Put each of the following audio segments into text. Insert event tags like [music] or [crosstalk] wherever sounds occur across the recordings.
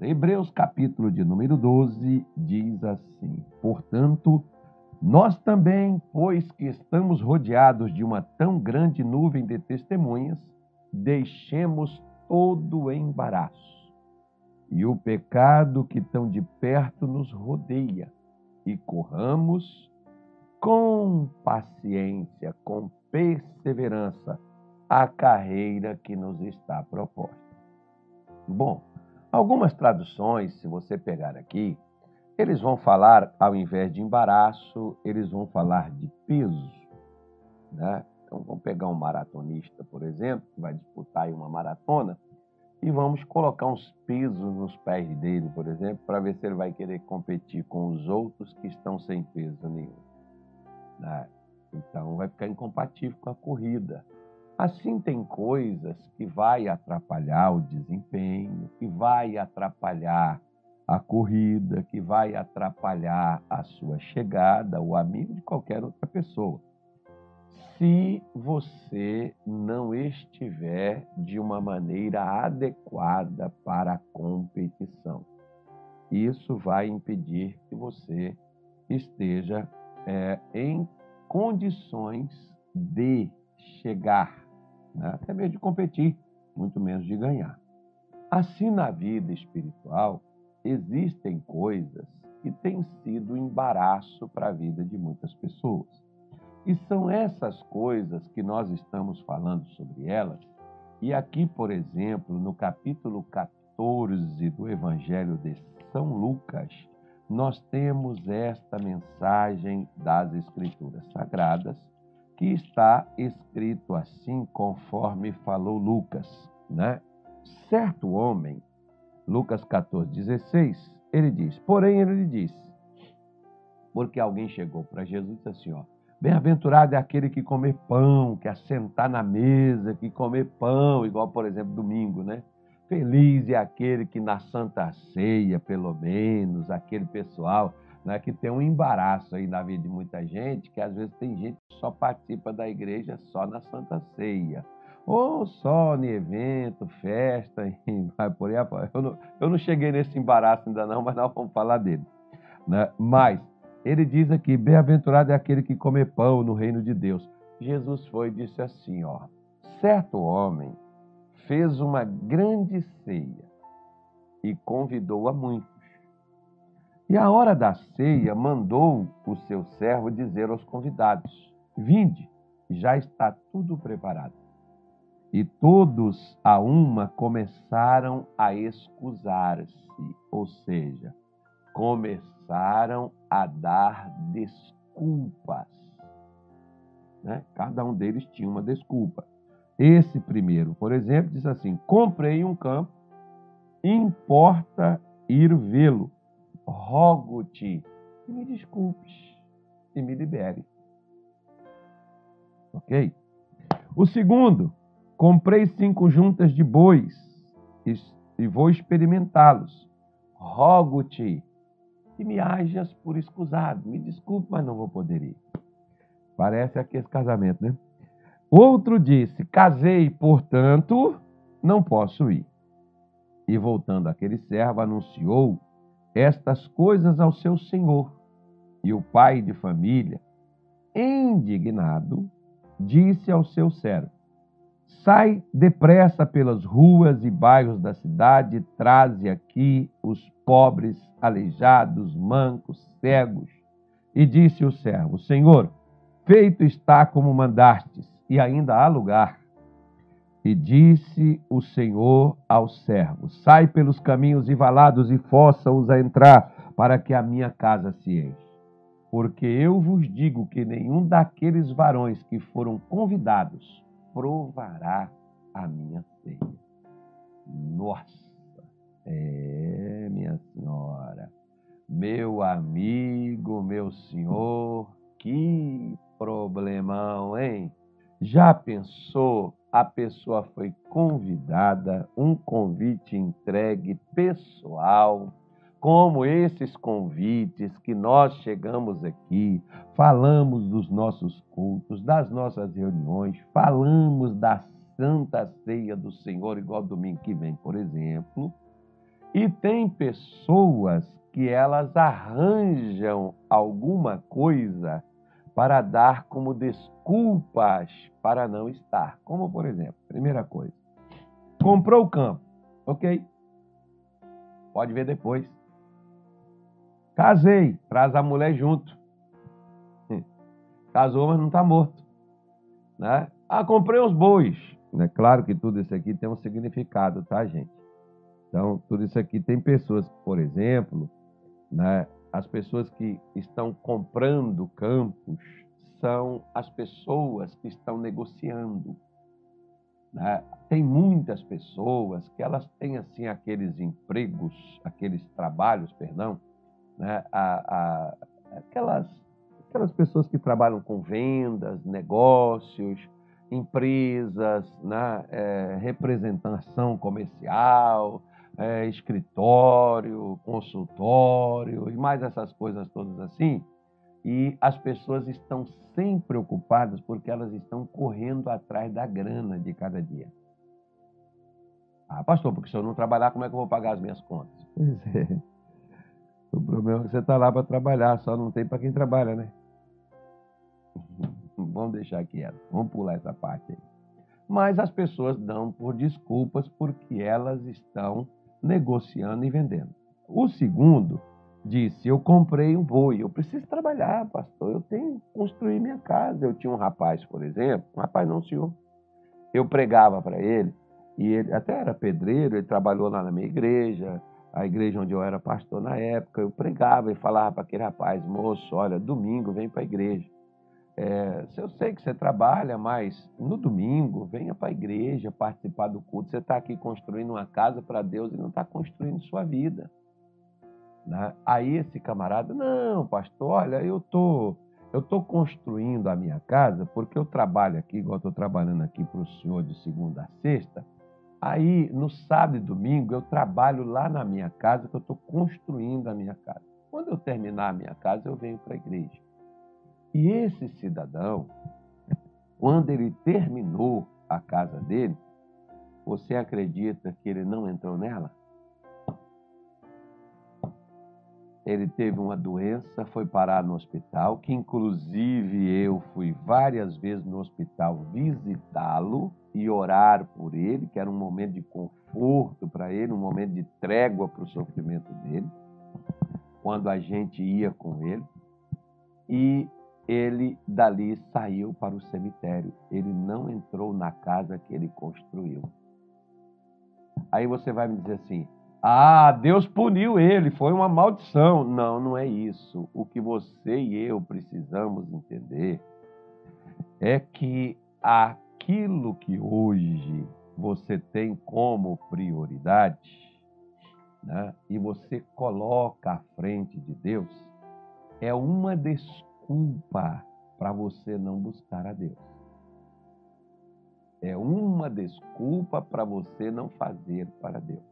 Hebreus, capítulo de número 12, diz assim: Portanto, nós também, pois que estamos rodeados de uma tão grande nuvem de testemunhas, deixemos todo o embaraço e o pecado que tão de perto nos rodeia e corramos com paciência, com perseverança, a carreira que nos está proposta. Bom, algumas traduções, se você pegar aqui, eles vão falar, ao invés de embaraço, eles vão falar de peso. Né? Então, vamos pegar um maratonista, por exemplo, que vai disputar uma maratona, e vamos colocar uns pesos nos pés dele, por exemplo, para ver se ele vai querer competir com os outros que estão sem peso nenhum. Né? Então, vai ficar incompatível com a corrida. Assim, tem coisas que vai atrapalhar o desempenho, que vai atrapalhar a corrida, que vai atrapalhar a sua chegada, o amigo de qualquer outra pessoa. Se você não estiver de uma maneira adequada para a competição, isso vai impedir que você esteja é, em condições de chegar, né? até mesmo de competir, muito menos de ganhar. Assim, na vida espiritual, existem coisas que têm sido embaraço para a vida de muitas pessoas. E são essas coisas que nós estamos falando sobre elas. E aqui, por exemplo, no capítulo 14 do Evangelho de São Lucas, nós temos esta mensagem das Escrituras Sagradas, que está escrito assim, conforme falou Lucas, né? Certo homem Lucas 14, 16, ele diz: Porém, ele disse, porque alguém chegou para Jesus e disse assim: ó, Bem-aventurado é aquele que comer pão, que assentar na mesa, que comer pão, igual, por exemplo, domingo, né? Feliz é aquele que na Santa Ceia, pelo menos, aquele pessoal né, que tem um embaraço aí na vida de muita gente, que às vezes tem gente que só participa da igreja só na Santa Ceia ou só em evento, festa, [laughs] e vai por aí. Eu não, eu não cheguei nesse embaraço ainda não, [laughs] mas nós vamos falar dele. Né? Mas ele diz aqui: bem-aventurado é aquele que come pão no reino de Deus. Jesus foi e disse assim: ó, certo homem fez uma grande ceia e convidou a muitos. E à hora da ceia mandou o seu servo dizer aos convidados: Vinde, já está tudo preparado. E todos a uma começaram a excusar-se, ou seja, começaram a dar desculpas. Né? Cada um deles tinha uma desculpa. Esse primeiro, por exemplo, diz assim: Comprei um campo, importa ir vê-lo. Rogo-te que me desculpes e me libere. Ok? O segundo, Comprei cinco juntas de bois e vou experimentá-los. Rogo-te que me hajas por escusado. Me desculpe, mas não vou poder ir. Parece aqui esse casamento, né? Outro disse: Casei, portanto, não posso ir. E voltando aquele servo, anunciou estas coisas ao seu senhor. E o pai de família, indignado, disse ao seu servo: Sai depressa pelas ruas e bairros da cidade, traze aqui os pobres, aleijados, mancos, cegos. E disse o servo: Senhor, feito está como mandastes, e ainda há lugar. E disse o Senhor ao servo: Sai pelos caminhos e valados e força-os a entrar, para que a minha casa se enche. Porque eu vos digo que nenhum daqueles varões que foram convidados provará a minha ceia. Nossa, é, minha senhora, meu amigo, meu senhor, que problemão, hein? Já pensou? A pessoa foi convidada, um convite entregue pessoal como esses convites que nós chegamos aqui, falamos dos nossos cultos, das nossas reuniões, falamos da Santa Ceia do Senhor, igual domingo que vem, por exemplo, E tem pessoas que elas arranjam alguma coisa para dar como desculpas para não estar. Como, por exemplo, primeira coisa, comprou o campo, ok? Pode ver depois. Casei, traz a mulher junto. Casou, mas não está morto. Né? Ah, comprei os bois. É claro que tudo isso aqui tem um significado, tá, gente? Então, tudo isso aqui tem pessoas, por exemplo, né, as pessoas que estão comprando campos são as pessoas que estão negociando. Né? Tem muitas pessoas que elas têm assim aqueles empregos, aqueles trabalhos, perdão, né? a, a, aquelas, aquelas pessoas que trabalham com vendas, negócios, empresas, né? É, representação comercial, é, escritório, consultório e mais essas coisas todas assim. E as pessoas estão sempre preocupadas porque elas estão correndo atrás da grana de cada dia. Ah, pastor, porque se eu não trabalhar, como é que eu vou pagar as minhas contas? [laughs] Pois é. O problema é que você está lá para trabalhar, só não tem para quem trabalha, né? [laughs] Vamos deixar quieto, vamos pular essa parte aí. Mas as pessoas dão por desculpas porque elas estão negociando e vendendo. O segundo disse: Eu comprei um boi, eu preciso trabalhar, pastor, eu tenho que construir minha casa. Eu tinha um rapaz, por exemplo, um rapaz não, senhor. Eu pregava para ele, e ele até era pedreiro, ele trabalhou lá na minha igreja, a igreja onde eu era pastor na época. Eu pregava e falava para aquele rapaz: Moço, olha, domingo vem para a igreja. É, eu sei que você trabalha, mas no domingo, venha para a igreja participar do culto. Você está aqui construindo uma casa para Deus e não está construindo sua vida. Né? Aí esse camarada, não, pastor, olha, eu tô, eu tô construindo a minha casa porque eu trabalho aqui, igual estou trabalhando aqui para o senhor de segunda a sexta. Aí, no sábado e domingo, eu trabalho lá na minha casa, que eu estou construindo a minha casa. Quando eu terminar a minha casa, eu venho para a igreja. E esse cidadão, quando ele terminou a casa dele, você acredita que ele não entrou nela? Ele teve uma doença, foi parar no hospital, que inclusive eu fui várias vezes no hospital visitá-lo e orar por ele, que era um momento de conforto para ele, um momento de trégua para o sofrimento dele, quando a gente ia com ele. E ele dali saiu para o cemitério. Ele não entrou na casa que ele construiu. Aí você vai me dizer assim: ah, Deus puniu ele, foi uma maldição. Não, não é isso. O que você e eu precisamos entender é que aquilo que hoje você tem como prioridade, né, e você coloca à frente de Deus, é uma desculpa desculpa para você não buscar a Deus. É uma desculpa para você não fazer para Deus.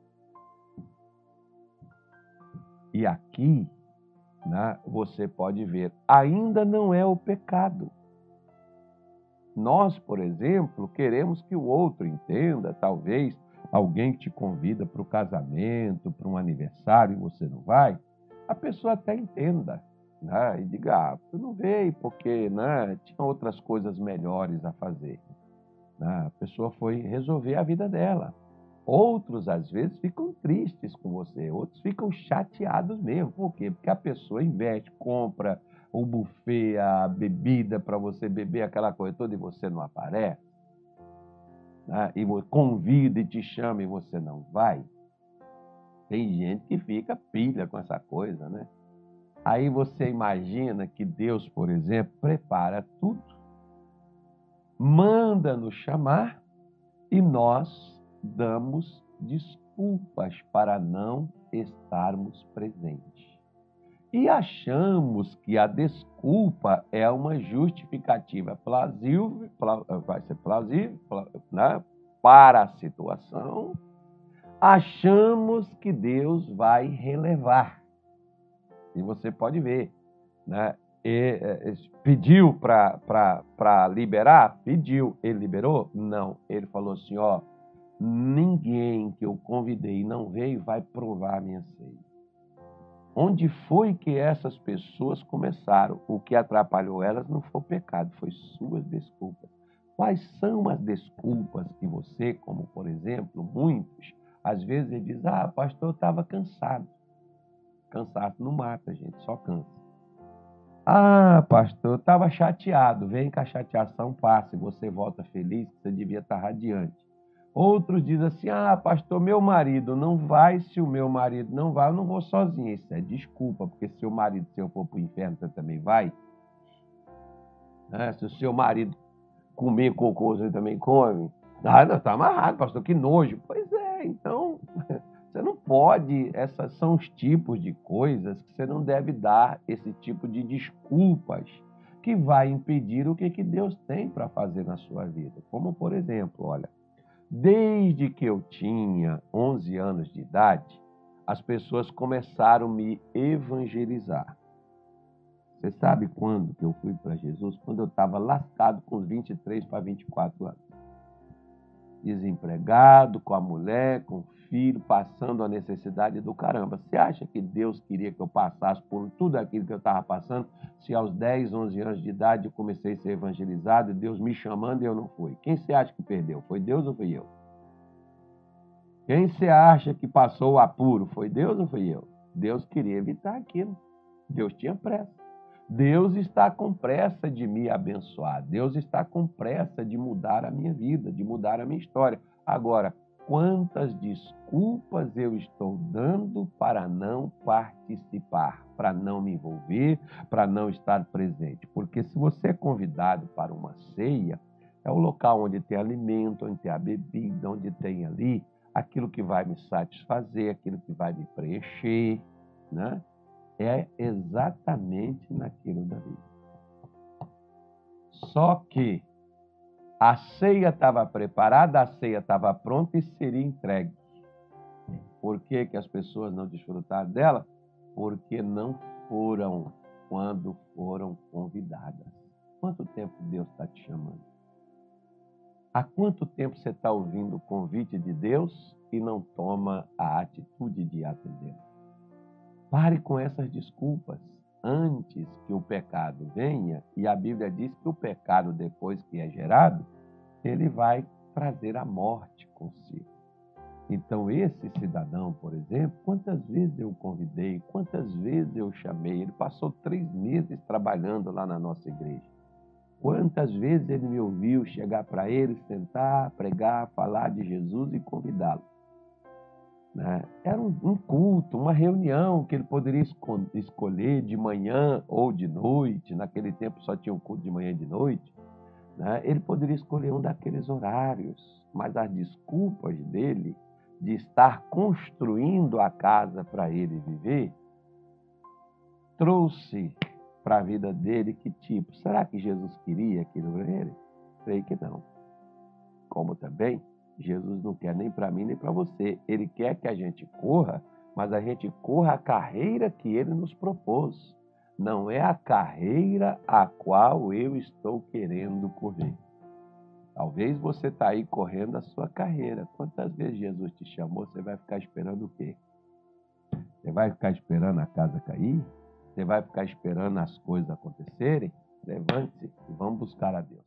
E aqui, né, você pode ver, ainda não é o pecado. Nós, por exemplo, queremos que o outro entenda, talvez alguém que te convida para o casamento, para um aniversário e você não vai, a pessoa até entenda né? e diga, ah, eu não veio porque né, tinha outras coisas melhores a fazer. Né? A pessoa foi resolver a vida dela. Outros, às vezes, ficam tristes com você, outros ficam chateados mesmo. Por quê? Porque a pessoa investe, compra o buffet, a bebida para você beber aquela coisa toda e você não aparece. Né? E convida e te chama e você não vai. Tem gente que fica pilha com essa coisa, né? Aí você imagina que Deus, por exemplo, prepara tudo, manda nos chamar e nós damos desculpas para não estarmos presentes. E achamos que a desculpa é uma justificativa plausível, vai ser plausível né, para a situação. Achamos que Deus vai relevar e você pode ver, né? E, é, pediu para liberar? Pediu. Ele liberou? Não. Ele falou assim: ó, ninguém que eu convidei não veio vai provar a minha ceia. Onde foi que essas pessoas começaram? O que atrapalhou elas não foi o pecado, foi suas desculpas. Quais são as desculpas que você, como por exemplo, muitos, às vezes diz: Ah, pastor, eu estava cansado. Cansaço não mata, gente, só cansa. Ah, pastor, eu estava chateado. Vem que a chateação passe, você volta feliz, você devia estar radiante. Outros dizem assim: ah, pastor, meu marido não vai, se o meu marido não vai, eu não vou sozinho. Isso é desculpa, porque se o marido, se eu for para o inferno, você também vai. É, se o seu marido comer cocô, você também come. Ah, não, está amarrado, pastor, que nojo. Pois é, então, [laughs] não pode, essas são os tipos de coisas que você não deve dar esse tipo de desculpas que vai impedir o que, que Deus tem para fazer na sua vida. Como, por exemplo, olha, Desde que eu tinha 11 anos de idade, as pessoas começaram a me evangelizar. Você sabe quando que eu fui para Jesus? Quando eu estava lascado com 23 para 24 anos. Desempregado, com a mulher, com o filho, passando a necessidade do caramba. Você acha que Deus queria que eu passasse por tudo aquilo que eu estava passando? Se aos 10, 11 anos de idade eu comecei a ser evangelizado, Deus me chamando e eu não fui. Quem você acha que perdeu? Foi Deus ou fui eu? Quem você acha que passou o apuro? Foi Deus ou fui eu? Deus queria evitar aquilo. Deus tinha pressa. Deus está com pressa de me abençoar. Deus está com pressa de mudar a minha vida, de mudar a minha história. Agora, quantas desculpas eu estou dando para não participar, para não me envolver, para não estar presente. Porque se você é convidado para uma ceia, é o local onde tem alimento, onde tem a bebida, onde tem ali aquilo que vai me satisfazer, aquilo que vai me preencher, né? É exatamente naquilo dali. Só que a ceia estava preparada, a ceia estava pronta e seria entregue. Por que, que as pessoas não desfrutaram dela? Porque não foram quando foram convidadas. Quanto tempo Deus está te chamando? Há quanto tempo você está ouvindo o convite de Deus e não toma a atitude de atender? Pare com essas desculpas antes que o pecado venha, e a Bíblia diz que o pecado, depois que é gerado, ele vai trazer a morte consigo. Então, esse cidadão, por exemplo, quantas vezes eu o convidei, quantas vezes eu chamei, ele passou três meses trabalhando lá na nossa igreja. Quantas vezes ele me ouviu chegar para ele, sentar, pregar, falar de Jesus e convidá-lo. Né? Era um, culto, uma reunião que ele poderia esco escolher de manhã ou de noite. Naquele tempo só tinha um culto de manhã e de noite. Né? Ele poderia escolher um daqueles horários, mas as desculpas dele de estar construindo a casa para ele viver trouxe para a vida dele que tipo? Será que Jesus queria aquilo para ele? Creio que não. Como também Jesus não quer nem para mim nem para você. Ele quer que a gente corra, mas a gente corra a carreira que ele nos propôs. Não é a carreira a qual eu estou querendo correr. Talvez você está aí correndo a sua carreira. Quantas vezes Jesus te chamou, você vai ficar esperando o quê? Você vai ficar esperando a casa cair? Você vai ficar esperando as coisas acontecerem? Levante-se e vamos buscar a Deus.